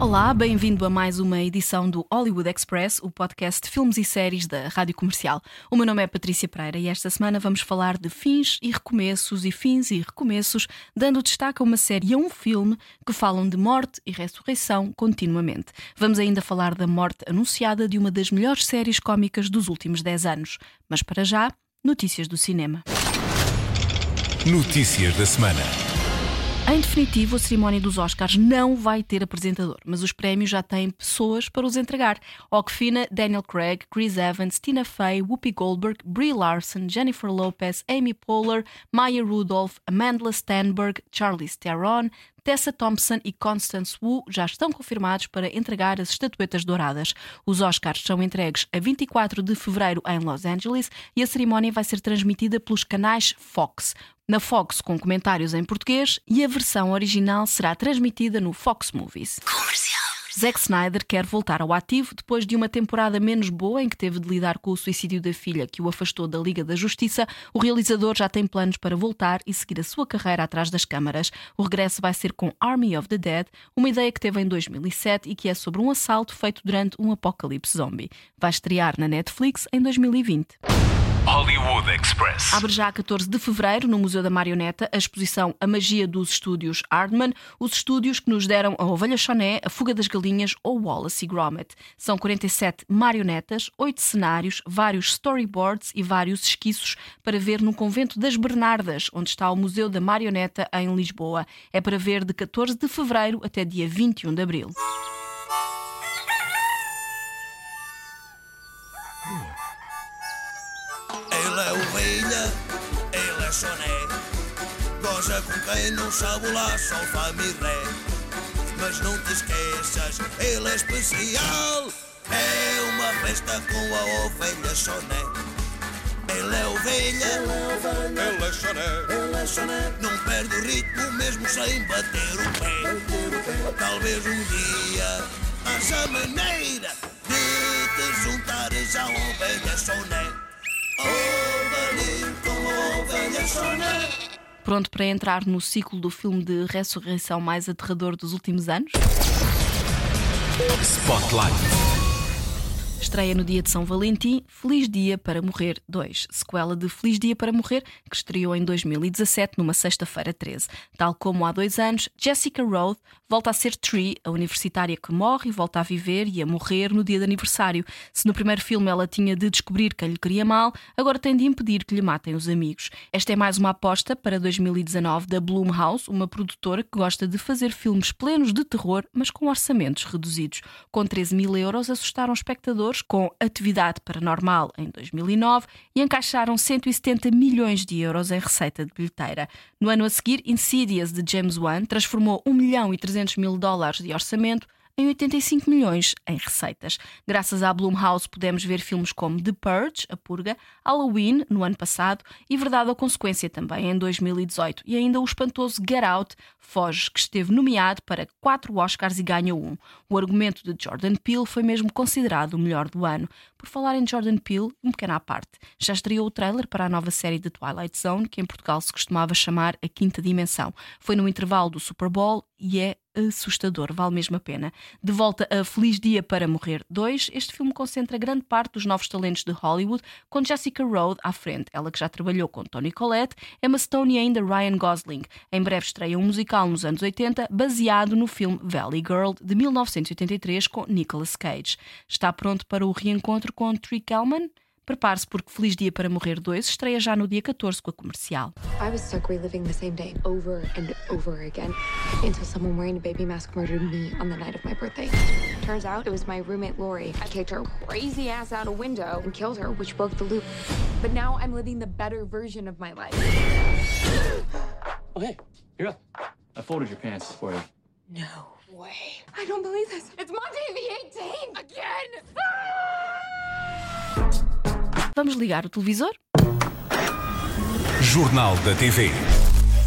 Olá, bem-vindo a mais uma edição do Hollywood Express, o podcast de filmes e séries da Rádio Comercial. O meu nome é Patrícia Pereira e esta semana vamos falar de fins e recomeços e fins e recomeços, dando destaque a uma série e a um filme que falam de morte e ressurreição continuamente. Vamos ainda falar da morte anunciada de uma das melhores séries cómicas dos últimos 10 anos. Mas para já, notícias do cinema. Notícias da semana. Em definitivo, a cerimónia dos Oscars não vai ter apresentador, mas os prémios já têm pessoas para os entregar. Okfina, Daniel Craig, Chris Evans, Tina Fey, Whoopi Goldberg, Brie Larson, Jennifer Lopez, Amy Poehler, Maya Rudolph, Amanda Stenberg, Charlize Theron, Tessa Thompson e Constance Wu já estão confirmados para entregar as estatuetas douradas. Os Oscars são entregues a 24 de fevereiro em Los Angeles e a cerimónia vai ser transmitida pelos canais Fox. Na Fox com comentários em português e a versão original será transmitida no Fox Movies. Zack Snyder quer voltar ao ativo depois de uma temporada menos boa em que teve de lidar com o suicídio da filha que o afastou da Liga da Justiça. O realizador já tem planos para voltar e seguir a sua carreira atrás das câmaras. O regresso vai ser com Army of the Dead, uma ideia que teve em 2007 e que é sobre um assalto feito durante um apocalipse zombie. Vai estrear na Netflix em 2020. Hollywood Express. Abre já a 14 de fevereiro, no Museu da Marioneta, a exposição A Magia dos Estúdios Hardman, os estúdios que nos deram a Ovelha Choné, a Fuga das Galinhas ou Wallace e Gromit. São 47 marionetas, 8 cenários, vários storyboards e vários esquiços para ver no Convento das Bernardas, onde está o Museu da Marioneta em Lisboa. É para ver de 14 de fevereiro até dia 21 de abril. Com quem não sabe lá, só fá mi ré. Mas não te esqueças, ele é especial. É uma festa com a ovelha choné. Ele é ovelha, ele é. Ele é choné. Não perde o ritmo mesmo sem bater o pé. Talvez um dia haja maneira de te juntares à ovelha choné. Ovelhinho com a ovelha choné. Pronto para entrar no ciclo do filme de ressurreição mais aterrador dos últimos anos? Spotlight. Estreia no dia de São Valentim, Feliz Dia para Morrer 2, sequela de Feliz Dia para Morrer, que estreou em 2017, numa sexta-feira 13. Tal como há dois anos, Jessica Roth volta a ser Tree, a universitária que morre e volta a viver e a morrer no dia de aniversário. Se no primeiro filme ela tinha de descobrir quem lhe queria mal, agora tem de impedir que lhe matem os amigos. Esta é mais uma aposta para 2019 da Blumhouse, uma produtora que gosta de fazer filmes plenos de terror, mas com orçamentos reduzidos. Com 13 mil euros, assustaram espectadores com Atividade Paranormal em 2009 e encaixaram 170 milhões de euros em receita de bilheteira. No ano a seguir, Insidious de James Wan transformou 1 milhão e 300 mil dólares de orçamento em 85 milhões em receitas. Graças à Blumhouse podemos ver filmes como The Purge, A Purga, Halloween, no ano passado, e Verdade ou Consequência também, em 2018, e ainda o espantoso Get Out, Foge, que esteve nomeado para quatro Oscars e ganhou um. O argumento de Jordan Peele foi mesmo considerado o melhor do ano. Por falar em Jordan Peele, um pequeno à parte, já estreou o trailer para a nova série de Twilight Zone, que em Portugal se costumava chamar A Quinta Dimensão. Foi no intervalo do Super Bowl e é assustador, vale mesmo a pena. De volta a Feliz Dia para Morrer 2, este filme concentra grande parte dos novos talentos de Hollywood, com Jessica Rode à frente, ela que já trabalhou com Tony Collette, Emma Stone e ainda Ryan Gosling. Em breve estreia um musical nos anos 80, baseado no filme Valley Girl, de 1983, com Nicolas Cage. Está pronto para o reencontro com Tree Kellman? Prepare-se porque Feliz Dia para Morrer 2 estreia já no dia 14 com a comercial. I was stuck reliving the same day over and over again until someone wearing a baby mask murdered me on the night of my birthday. Turns out it was my roommate Lori. I kicked her crazy ass out a window and killed her, which broke the loop. But now I'm living the better version of my life. Oh, hey, you're up. I folded your pants for you. No way. I don't believe this. It's Monday the 18th again. Vamos ligar o televisor? Jornal da TV.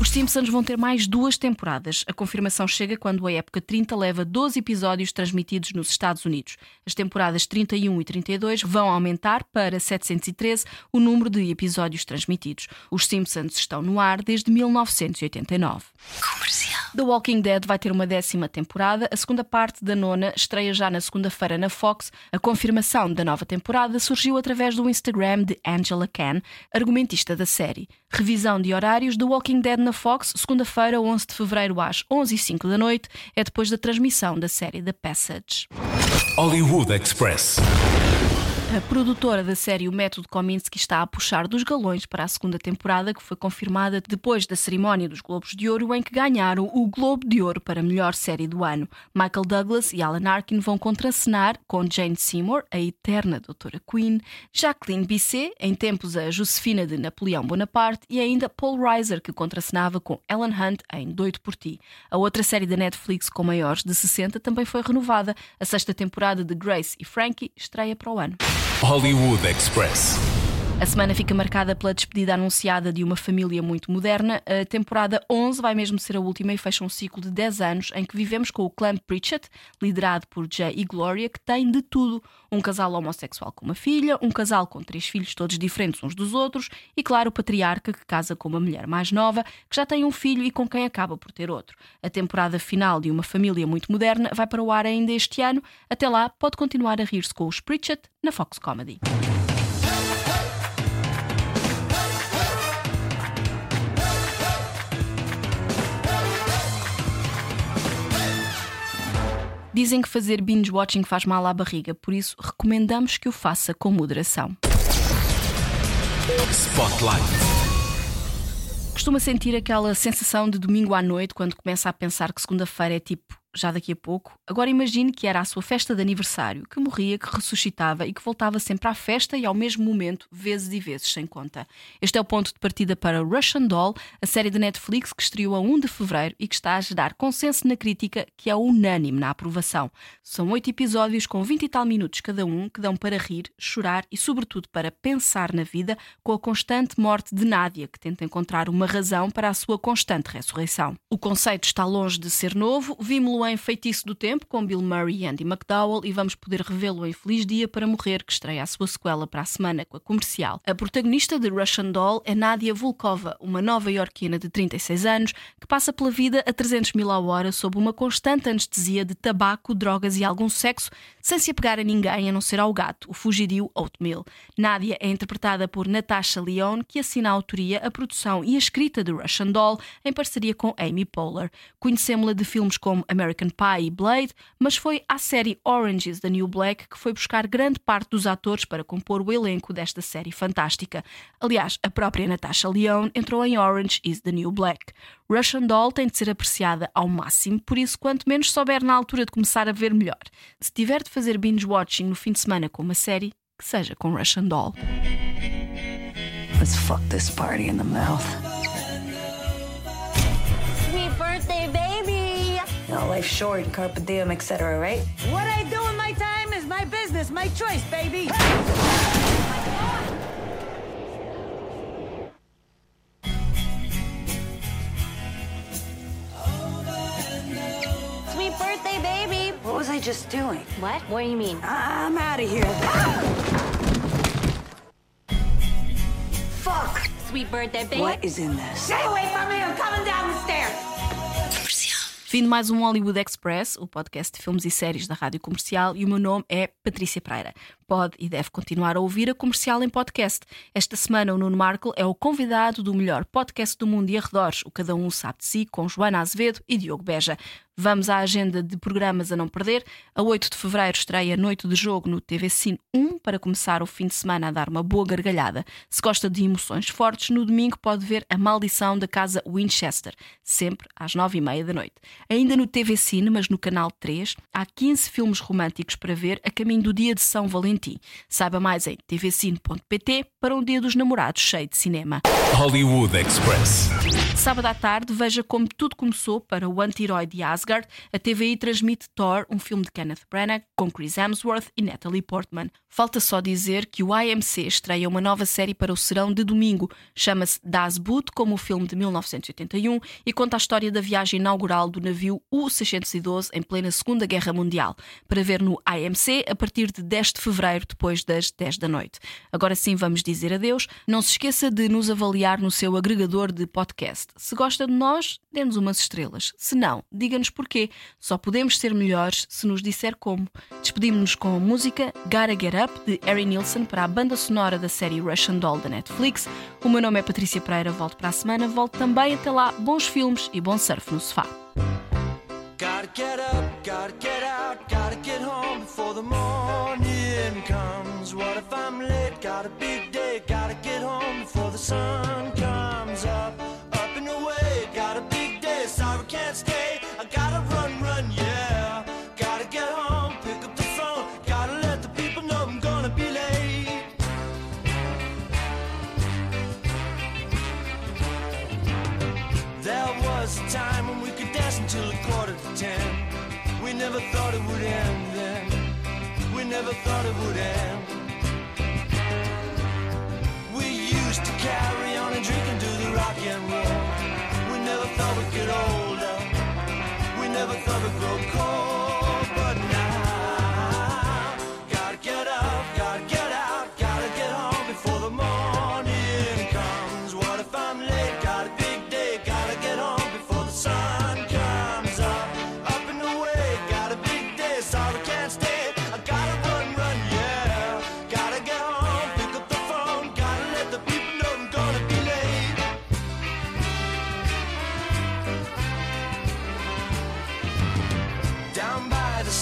Os Simpsons vão ter mais duas temporadas. A confirmação chega quando a época 30 leva 12 episódios transmitidos nos Estados Unidos. As temporadas 31 e 32 vão aumentar para 713 o número de episódios transmitidos. Os Simpsons estão no ar desde 1989. The Walking Dead vai ter uma décima temporada. A segunda parte da nona estreia já na segunda-feira na Fox. A confirmação da nova temporada surgiu através do Instagram de Angela Khan, argumentista da série. Revisão de horários The Walking Dead na Fox, segunda-feira, 11 de fevereiro, às 11h05 da noite, é depois da transmissão da série The Passage. Hollywood Express. A produtora da série O Método Kominsky está a puxar dos galões para a segunda temporada, que foi confirmada depois da cerimónia dos Globos de Ouro, em que ganharam o Globo de Ouro para a melhor série do ano. Michael Douglas e Alan Arkin vão contracenar com Jane Seymour, a eterna Doutora Queen, Jacqueline Bisset, em tempos a Josefina de Napoleão Bonaparte, e ainda Paul Reiser, que contracenava com Ellen Hunt em Doido por Ti. A outra série da Netflix com maiores de 60 também foi renovada. A sexta temporada de Grace e Frankie estreia para o ano. Hollywood Express. A semana fica marcada pela despedida anunciada de uma família muito moderna. A temporada 11 vai mesmo ser a última e fecha um ciclo de 10 anos em que vivemos com o clã Pritchett, liderado por Jay e Gloria, que tem de tudo. Um casal homossexual com uma filha, um casal com três filhos todos diferentes uns dos outros e, claro, o patriarca que casa com uma mulher mais nova, que já tem um filho e com quem acaba por ter outro. A temporada final de uma família muito moderna vai para o ar ainda este ano. Até lá, pode continuar a rir-se com os Pritchett na Fox Comedy. Dizem que fazer binge watching faz mal à barriga, por isso recomendamos que o faça com moderação. Spotlight. Costuma sentir aquela sensação de domingo à noite quando começa a pensar que segunda-feira é tipo já daqui a pouco. Agora imagine que era a sua festa de aniversário, que morria, que ressuscitava e que voltava sempre à festa e ao mesmo momento, vezes e vezes, sem conta. Este é o ponto de partida para Russian Doll, a série da Netflix que estreou a 1 de fevereiro e que está a gerar consenso na crítica que é unânime na aprovação. São oito episódios com 20 e tal minutos cada um que dão para rir, chorar e, sobretudo, para pensar na vida com a constante morte de Nádia, que tenta encontrar uma razão para a sua constante ressurreição. O conceito está longe de ser novo, vimos-lo em Feitiço do Tempo, com Bill Murray e Andy McDowell, e vamos poder revê-lo em Feliz Dia para Morrer, que estreia a sua sequela para a semana com a comercial. A protagonista de Russian Doll é Nadia Volkova, uma nova iorquina de 36 anos, que passa pela vida a 300 mil a hora sob uma constante anestesia de tabaco, drogas e algum sexo, sem se apegar a ninguém a não ser ao gato, o fugidio Oatmeal. Nadia é interpretada por Natasha Leone, que assina a autoria, a produção e a escrita de Russian Doll, em parceria com Amy Poehler. Conhecemos-la de filmes como American Pie e Blade, mas foi à série Orange is the New Black que foi buscar grande parte dos atores para compor o elenco desta série fantástica. Aliás, a própria Natasha Leone entrou em Orange is the New Black. Russian Doll tem de ser apreciada ao máximo, por isso, quanto menos souber na altura de começar a ver melhor. Se tiver de fazer binge-watching no fim de semana com uma série, que seja com Russian Doll. Let's fuck this party in the mouth. Baby! You know, life's short, carpe diem, etc., right? What I do in my time is my business, my choice, baby! Sweet birthday, baby! What was I just doing? What? What do you mean? I'm out of here. Fuck! Sweet birthday, baby! What is in this? Stay away from me! I'm coming down the stairs! Fim de mais um Hollywood Express, o podcast de filmes e séries da Rádio Comercial, e o meu nome é Patrícia Pereira. Pode e deve continuar a ouvir a comercial em podcast. Esta semana, o Nuno Markle é o convidado do melhor podcast do mundo e arredores, o Cada Um Sabe de Si, com Joana Azevedo e Diogo Beja. Vamos à agenda de programas a não perder. A 8 de fevereiro estreia Noite de Jogo no TV Cine 1 para começar o fim de semana a dar uma boa gargalhada. Se gosta de emoções fortes, no domingo pode ver A Maldição da Casa Winchester, sempre às 9h30 da noite. Ainda no TV Cine, mas no canal 3, há 15 filmes românticos para ver a caminho do dia de São Valentim Valentim. Saiba mais em tvcine.pt para um dia dos namorados cheio de cinema. Hollywood Express. Sábado à tarde, veja como tudo começou para o anti-herói de Asgard. A TVI transmite Thor, um filme de Kenneth Branagh, com Chris Hemsworth e Natalie Portman. Falta só dizer que o AMC estreia uma nova série para o serão de domingo. Chama-se Das Boot, como o filme de 1981, e conta a história da viagem inaugural do navio U-612 em plena Segunda Guerra Mundial. Para ver no AMC a partir de 10 de fevereiro, depois das 10 da noite. Agora sim, vamos dizer adeus. Não se esqueça de nos avaliar no seu agregador de podcast. Se gosta de nós, dê-nos umas estrelas. Se não, diga-nos porquê. Só podemos ser melhores se nos disser como. Despedimos-nos com a música Gotta Get Up de Harry Nilsson para a banda sonora da série Russian Doll da Netflix. O meu nome é Patrícia Pereira, volto para a semana. Volto também até lá. Bons filmes e bom surf no sofá. Got a big day, gotta get home before the sun comes up. Up and away, got a big day, sorry can't stay. I gotta run, run, yeah. Gotta get home, pick up the phone, gotta let the people know I'm gonna be late. There was a time when we could dance until a quarter to ten. We never thought it would end then. We never thought it would end. no call.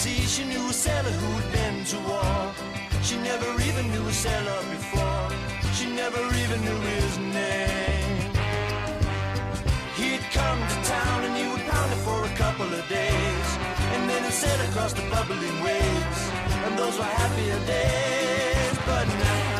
Sea, she knew a sailor who'd been to war. She never even knew a sailor before. She never even knew his name. He'd come to town and he would pound it for a couple of days. And then he'd sail across the bubbling waves. And those were happier days. But now,